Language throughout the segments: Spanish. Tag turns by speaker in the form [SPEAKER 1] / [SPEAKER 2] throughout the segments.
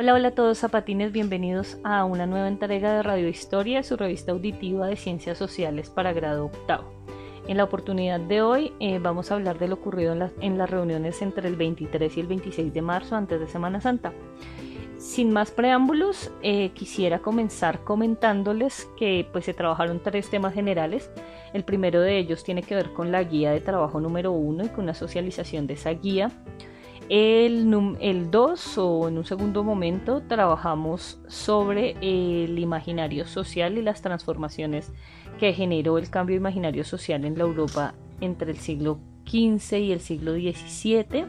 [SPEAKER 1] Hola, hola a todos zapatines, bienvenidos a una nueva entrega de Radio Historia, su revista auditiva de ciencias sociales para grado octavo. En la oportunidad de hoy eh, vamos a hablar de lo ocurrido en, las reuniones entre el 23 y el 26 de marzo antes de Semana Santa. Sin más preámbulos, eh, quisiera comenzar comentándoles que pues se trabajaron tres temas generales. El primero de ellos tiene que ver con la guía de trabajo número uno y con la socialización de esa guía. El 2 o en un segundo momento trabajamos sobre el imaginario social y las transformaciones que generó el cambio imaginario social en la Europa entre el siglo XV y el siglo XVII.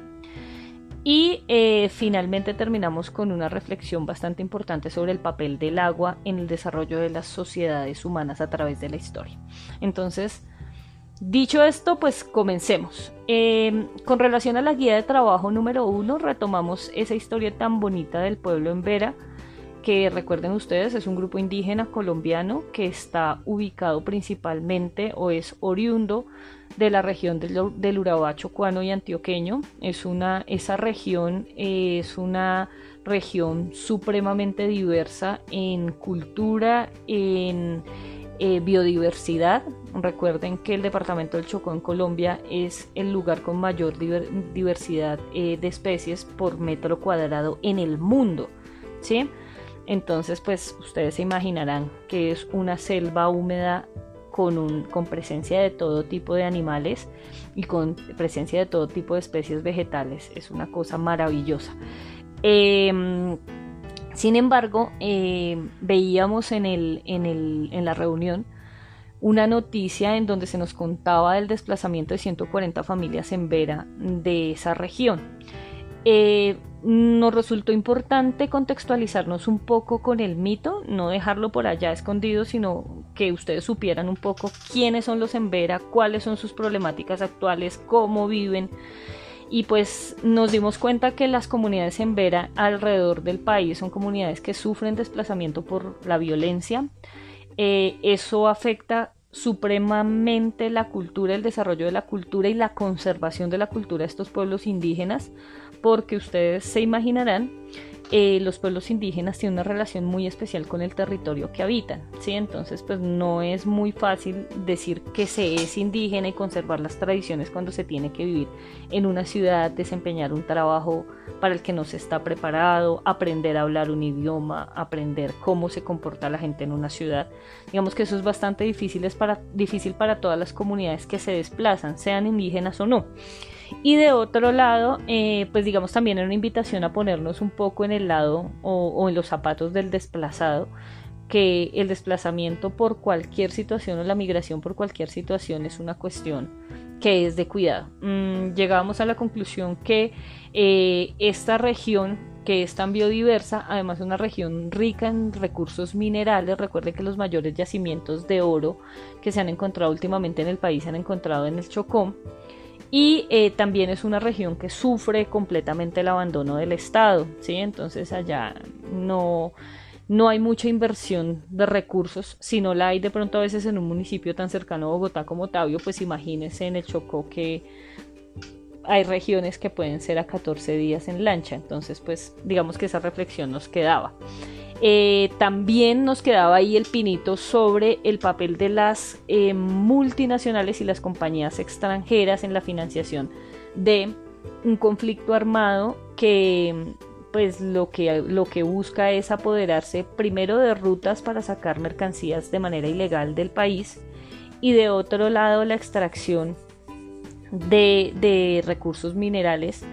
[SPEAKER 1] Y eh, finalmente terminamos con una reflexión bastante importante sobre el papel del agua en el desarrollo de las sociedades humanas a través de la historia. Entonces, Dicho esto, pues comencemos. Em, con relación a la guía de trabajo número uno, retomamos esa historia tan bonita del pueblo en Vera, que recuerden ustedes es un grupo indígena colombiano que está ubicado principalmente o es oriundo de la región del, del Urabá chocuano y antioqueño. Es una, esa región es una región supremamente diversa en cultura, en eh, biodiversidad. Recuerden que el departamento del Chocó en Colombia es el lugar con mayor diversidad eh, de especies por metro cuadrado en el mundo. ¿sí? Entonces, pues ustedes se imaginarán que es una selva húmeda con, con presencia de todo tipo de animales y con presencia de todo tipo de especies vegetales. Es una cosa maravillosa. Em, sin embargo, eh, veíamos en, el, en, el, en la reunión una noticia en donde se nos contaba del desplazamiento de 140 familias en Vera de esa región. Eh, nos resultó importante contextualizarnos un poco con el mito, no dejarlo por allá escondido, sino que ustedes supieran un poco quiénes son los en Vera, cuáles son sus problemáticas actuales, cómo viven y pues nos dimos cuenta que las comunidades en Vera alrededor del país son comunidades que sufren desplazamiento por la violencia. Eh, eso afecta supremamente la cultura, el desarrollo de la cultura y la conservación de la cultura de estos pueblos indígenas, porque ustedes se imaginarán eh, los pueblos indígenas tienen una relación muy especial con el territorio que habitan, ¿sí? Entonces, pues no es muy fácil decir que se es indígena y conservar las tradiciones cuando se tiene que vivir en una ciudad, desempeñar un trabajo para el que no se está preparado, aprender a hablar un idioma, aprender cómo se comporta la gente en una ciudad. Digamos que eso es bastante difícil, para, difícil para todas las comunidades que se desplazan, sean indígenas o no. Y de otro lado, eh, pues digamos también era una invitación a ponernos un poco en el lado o, en los zapatos del desplazado, que el desplazamiento por cualquier situación o la migración por cualquier situación es una cuestión que es de cuidado. Mm, llegamos a la conclusión que eh, esta región que es tan biodiversa, además una región rica en recursos minerales. Recuerde que los mayores yacimientos de oro que se han encontrado últimamente en el país se han encontrado en el Chocó y eh, también es una región que sufre completamente el abandono del Estado, ¿sí? Entonces allá no, no hay mucha inversión de recursos, si no la hay de pronto a veces en un municipio tan cercano a Bogotá como Tabio, pues imagínense en el Chocó que hay regiones que pueden ser a 14 días en lancha, entonces pues digamos que esa reflexión nos quedaba. Eh, también nos quedaba ahí el pinito sobre el papel de las eh, multinacionales y las compañías extranjeras en la financiación de un conflicto armado que pues lo que, lo que busca es apoderarse primero de rutas para sacar mercancías de manera ilegal del país y de otro lado la extracción de, de recursos minerales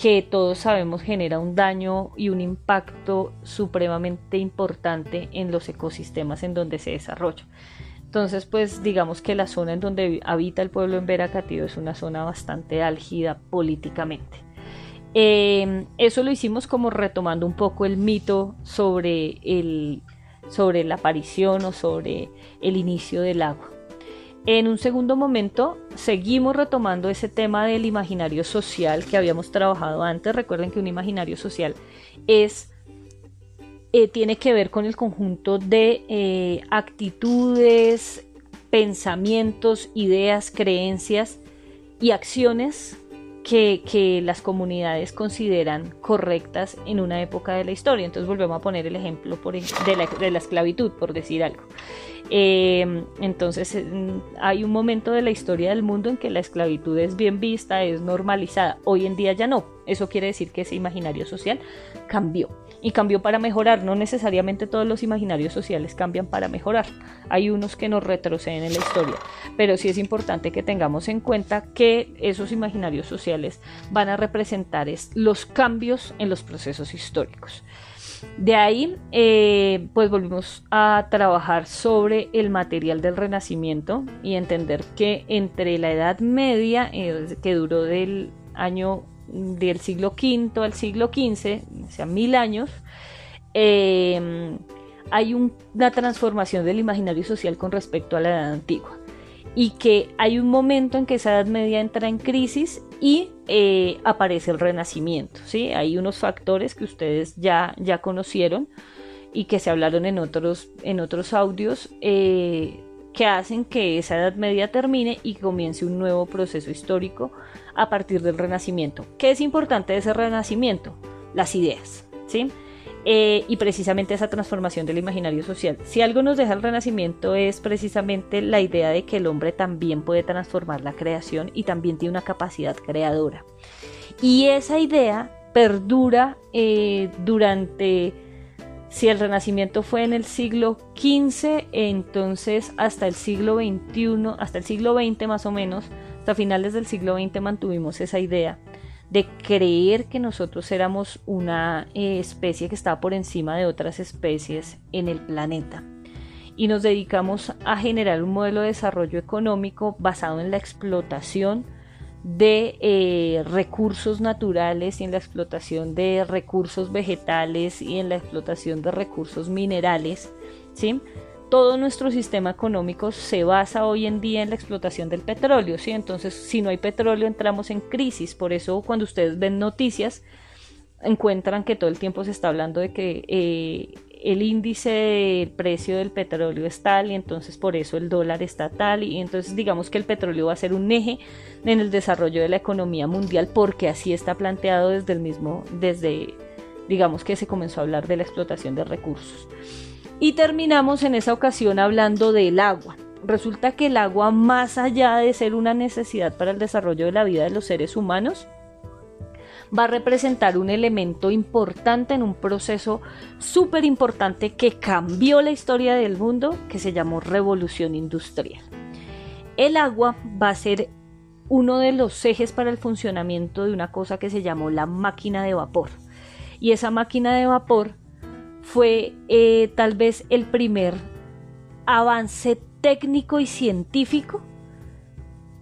[SPEAKER 1] que todos sabemos genera un daño y un impacto supremamente importante en los ecosistemas en donde se desarrolla. Entonces, pues digamos que la zona en donde habita el pueblo en Veracatío es una zona bastante álgida políticamente. Em, eso lo hicimos como retomando un poco el mito sobre, el, sobre la aparición o sobre el inicio del agua. En un segundo momento seguimos retomando ese tema del imaginario social que habíamos trabajado antes. Recuerden que un imaginario social es eh, tiene que ver con el conjunto de eh, actitudes, pensamientos, ideas, creencias y acciones que, las comunidades consideran correctas en una época de la historia. Entonces volvemos a poner el ejemplo por, de, la, de la esclavitud, por decir algo. Eh, entonces hay un momento de la historia del mundo en que la esclavitud es bien vista, es normalizada. Hoy en día ya no. Eso quiere decir que ese imaginario social cambió y cambió para mejorar. No necesariamente todos los imaginarios sociales cambian para mejorar. Hay unos que nos retroceden en la historia, pero sí es importante que tengamos en cuenta que esos imaginarios sociales van a representar los cambios en los procesos históricos. De ahí, eh, pues volvimos a trabajar sobre el material del Renacimiento y entender que entre la Edad Media, eh, que duró del año del siglo V al siglo XV, o sea, mil años, eh, hay una transformación del imaginario social con respecto a la edad antigua. Y que hay un momento en que esa edad media entra en crisis y eh, aparece el renacimiento. ¿sí? Hay unos factores que ustedes ya, ya conocieron y que se hablaron en otros, en otros audios eh, que hacen que esa edad media termine y comience un nuevo proceso histórico a partir del renacimiento. ¿Qué es importante de ese renacimiento? Las ideas, ¿sí? Eh, y precisamente esa transformación del imaginario social. Si algo nos deja el renacimiento es precisamente la idea de que el hombre también puede transformar la creación y también tiene una capacidad creadora. Y esa idea perdura eh, durante, si el renacimiento fue en el siglo XV, entonces hasta el siglo XXI, hasta el siglo XX más o menos, hasta finales del siglo XX mantuvimos esa idea de creer que nosotros éramos una eh, especie que estaba por encima de otras especies en el planeta. Y nos dedicamos a generar un modelo de desarrollo económico basado en la explotación de eh, recursos naturales y en la explotación de recursos vegetales y en la explotación de recursos minerales, ¿sí? Todo nuestro sistema económico se basa hoy en día en la explotación del petróleo, ¿sí? Entonces, si no hay petróleo, entramos en crisis. Por eso, cuando ustedes ven noticias, encuentran que todo el tiempo se está hablando de que eh, el índice del precio del petróleo es tal y entonces por eso el dólar está tal y entonces digamos que el petróleo va a ser un eje en el desarrollo de la economía mundial porque así está planteado desde el mismo, desde digamos que se comenzó a hablar de la explotación de recursos. Y terminamos en esa ocasión hablando del agua. Resulta que el agua, más allá de ser una necesidad para el desarrollo de la vida de los seres humanos, va a representar un elemento importante en un proceso súper importante que cambió la historia del mundo, que se llamó revolución industrial. El agua va a ser uno de los ejes para el funcionamiento de una cosa que se llamó la máquina de vapor. Y esa máquina de vapor fue eh, tal vez el primer avance técnico y científico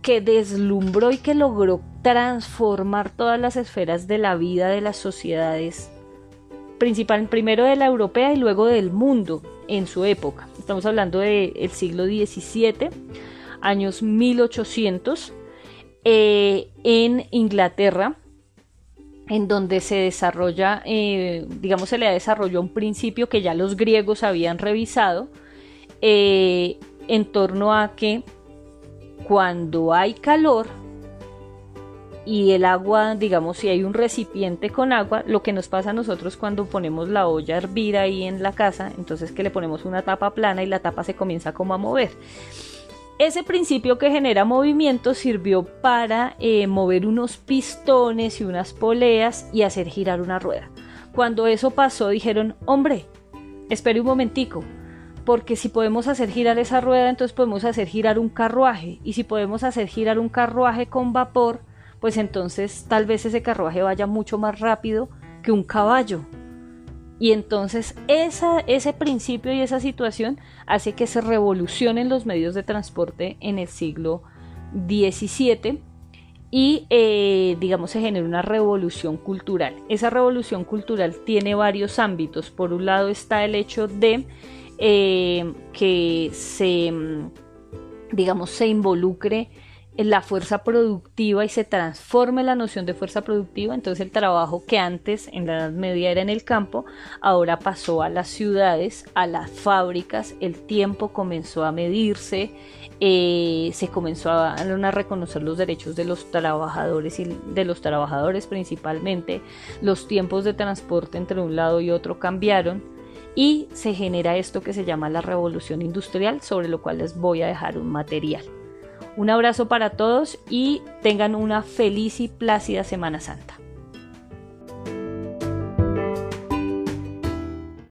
[SPEAKER 1] que deslumbró y que logró transformar todas las esferas de la vida de las sociedades, principal, primero de la europea y luego del mundo en su época. Estamos hablando del siglo XVII, años 1800, eh, en Inglaterra, en donde se desarrolla, eh, digamos, se le desarrollado un principio que ya los griegos habían revisado eh, en torno a que cuando hay calor y el agua, digamos, si hay un recipiente con agua, lo que nos pasa a nosotros cuando ponemos la olla a hervir ahí en la casa, entonces que le ponemos una tapa plana y la tapa se comienza como a mover. Ese principio que genera movimiento sirvió para eh, mover unos pistones y unas poleas y hacer girar una rueda. Cuando eso pasó dijeron, hombre, espere un momentico, porque si podemos hacer girar esa rueda, entonces podemos hacer girar un carruaje. Y si podemos hacer girar un carruaje con vapor, pues entonces tal vez ese carruaje vaya mucho más rápido que un caballo. Y entonces ese principio y esa situación hace que se revolucionen los medios de transporte en el siglo XVII y eh, digamos se genera una revolución cultural. Esa revolución cultural tiene varios ámbitos. Por un lado está el hecho de eh, que se digamos se involucre la fuerza productiva y se transforme la noción de fuerza productiva, entonces el trabajo que antes en la Edad Media era en el campo, ahora pasó a las ciudades, a las fábricas, el tiempo comenzó a medirse, eh, se comenzó a, a, reconocer los derechos de los trabajadores y de los trabajadores principalmente, los tiempos de transporte entre un lado y otro cambiaron y se genera esto que se llama la revolución industrial, sobre lo cual les voy a dejar un material. Un abrazo para todos y tengan una feliz y plácida Semana Santa.